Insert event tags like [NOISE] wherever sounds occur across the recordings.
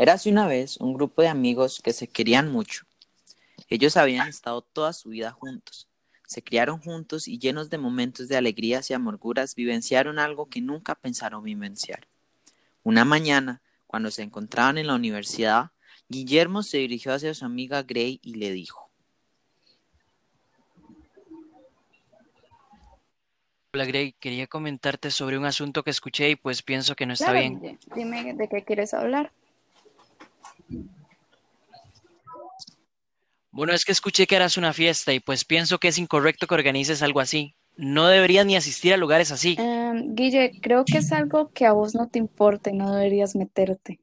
Érase una vez un grupo de amigos que se querían mucho. Ellos habían estado toda su vida juntos, se criaron juntos y llenos de momentos de alegrías y amarguras vivenciaron algo que nunca pensaron vivenciar. Una mañana, cuando se encontraban en la universidad, Guillermo se dirigió hacia su amiga Gray y le dijo. Hola Gray, quería comentarte sobre un asunto que escuché y pues pienso que no está bien. Dime de qué quieres hablar. Bueno, es que escuché que harás una fiesta y pues pienso que es incorrecto que organices algo así. No deberías ni asistir a lugares así. Em, Guille, creo que es algo que a vos no te importa y no deberías meterte.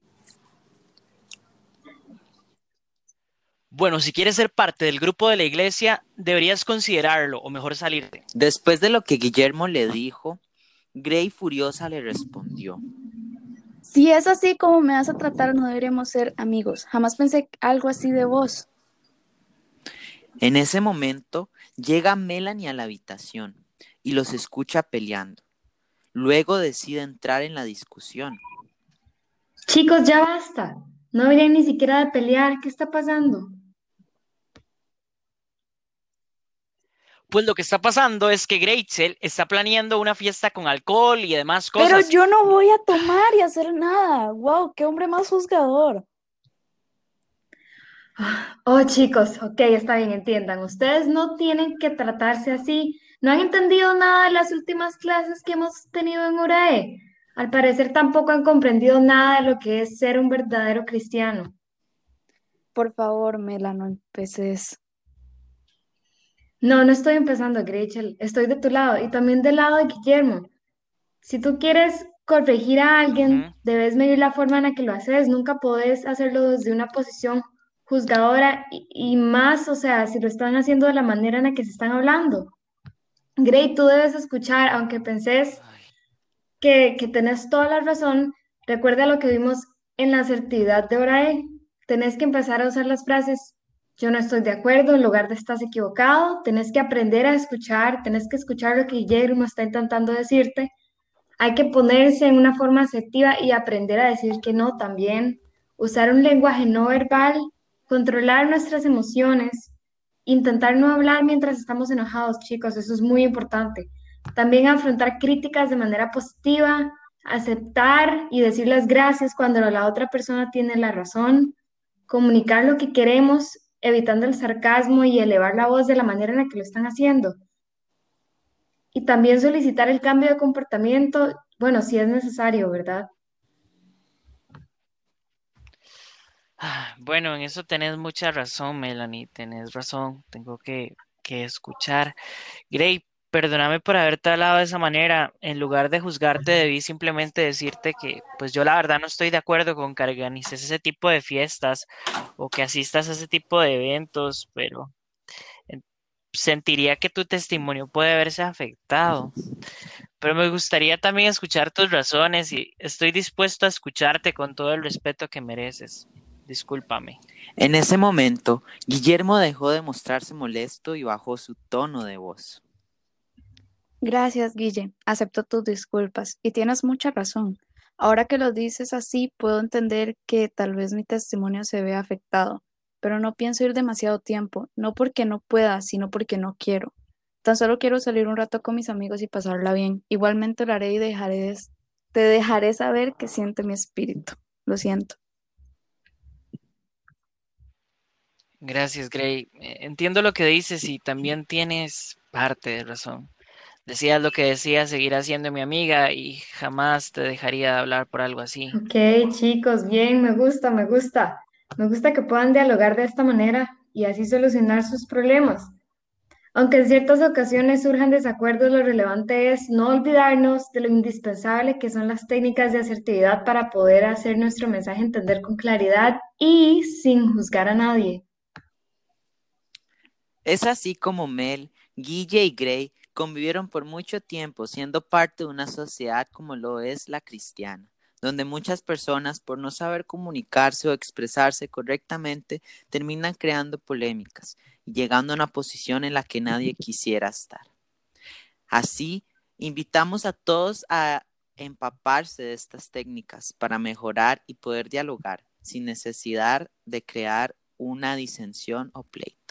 Bueno, si quieres ser parte del grupo de la iglesia, deberías considerarlo o mejor salirte. Después de lo que Guillermo le dijo, Gray furiosa le respondió. Si es así como me vas a tratar, no deberíamos ser amigos. Jamás pensé algo así de vos. En ese momento llega Melanie a la habitación y los escucha peleando. Luego decide entrar en la discusión. Chicos, ya basta. No deberían ni siquiera de pelear. ¿Qué está pasando? Pues lo que está pasando es que Greitzel está planeando una fiesta con alcohol y demás cosas. Pero yo no voy a tomar y hacer nada. ¡Wow! ¡Qué hombre más juzgador! Oh, chicos, ok, está bien, entiendan. Ustedes no tienen que tratarse así. ¿No han entendido nada de las últimas clases que hemos tenido en URAE? Al parecer tampoco han comprendido nada de lo que es ser un verdadero cristiano. Por favor, Mela, no empeces. No, no estoy empezando, Gretchen. Estoy de tu lado y también del lado de Guillermo. Si tú quieres corregir a alguien, debes medir la forma en la que lo haces. Nunca podés hacerlo desde una posición juzgadora y, más, o sea, si lo están haciendo de la manera en la que se están hablando. Gray, tú debes escuchar, aunque pensés que, que tenés toda la razón, recuerda lo que vimos en la asertividad de Orae. Tenés que empezar a usar las frases yo no estoy de acuerdo, en lugar de estás equivocado, tenés que aprender a escuchar, tenés que escuchar lo que Guillermo está intentando decirte. Hay que ponerse en una forma asertiva y aprender a decir que no también. Usar un lenguaje no verbal, controlar nuestras emociones, intentar no hablar mientras estamos enojados, chicos, eso es muy importante. También afrontar críticas de manera positiva, aceptar y decir las gracias cuando la otra persona tiene la razón, comunicar lo que queremos evitando el sarcasmo y elevar la voz de la manera en la que lo están haciendo. Y también solicitar el cambio de comportamiento, bueno, si es necesario, ¿verdad? Ah, bueno, en eso tenés mucha razón, Melanie, tenés razón, tengo que, que escuchar. Gray, perdóname por haberte hablado de esa manera. En lugar de juzgarte, debí simplemente decirte que, pues yo la verdad no estoy de acuerdo con que organices ese tipo de fiestas o que asistas a ese tipo de eventos, pero sentiría que tu testimonio puede verse afectado. Pero me gustaría también escuchar tus razones y estoy dispuesto a escucharte con todo el respeto que mereces. Discúlpame. En ese momento, Guillermo dejó de mostrarse molesto y bajó su tono de voz. Gracias, Guille. Acepto tus disculpas y tienes mucha razón. Ahora que lo dices así, puedo entender que tal vez mi testimonio se vea afectado, pero no pienso ir demasiado tiempo, no porque no pueda, sino porque no quiero. Tan solo quiero salir un rato con mis amigos y pasarla bien. Igualmente lo haré y dejaré, te dejaré saber que siente mi espíritu. Lo siento. Gracias, Gray. Eh, entiendo lo que dices y también tienes parte de razón. Decías lo que decías, seguirás siendo mi amiga y jamás te dejaría de hablar por algo así. Ok, chicos, bien, me gusta, me gusta. Me gusta que puedan dialogar de esta manera y así solucionar sus problemas. Aunque en ciertas ocasiones surjan desacuerdos, lo relevante es no olvidarnos de lo indispensable que son las técnicas de asertividad para poder hacer nuestro mensaje entender con claridad y sin juzgar a nadie. Es así como Mel, Guille y Gray convivieron por mucho tiempo siendo parte de una sociedad como lo es la cristiana, donde muchas personas por no saber comunicarse o expresarse correctamente terminan creando polémicas y llegando a una posición en la que nadie [LAUGHS] quisiera estar. Así, invitamos a todos a empaparse de estas técnicas para mejorar y poder dialogar sin necesidad de crear una disensión o pleito.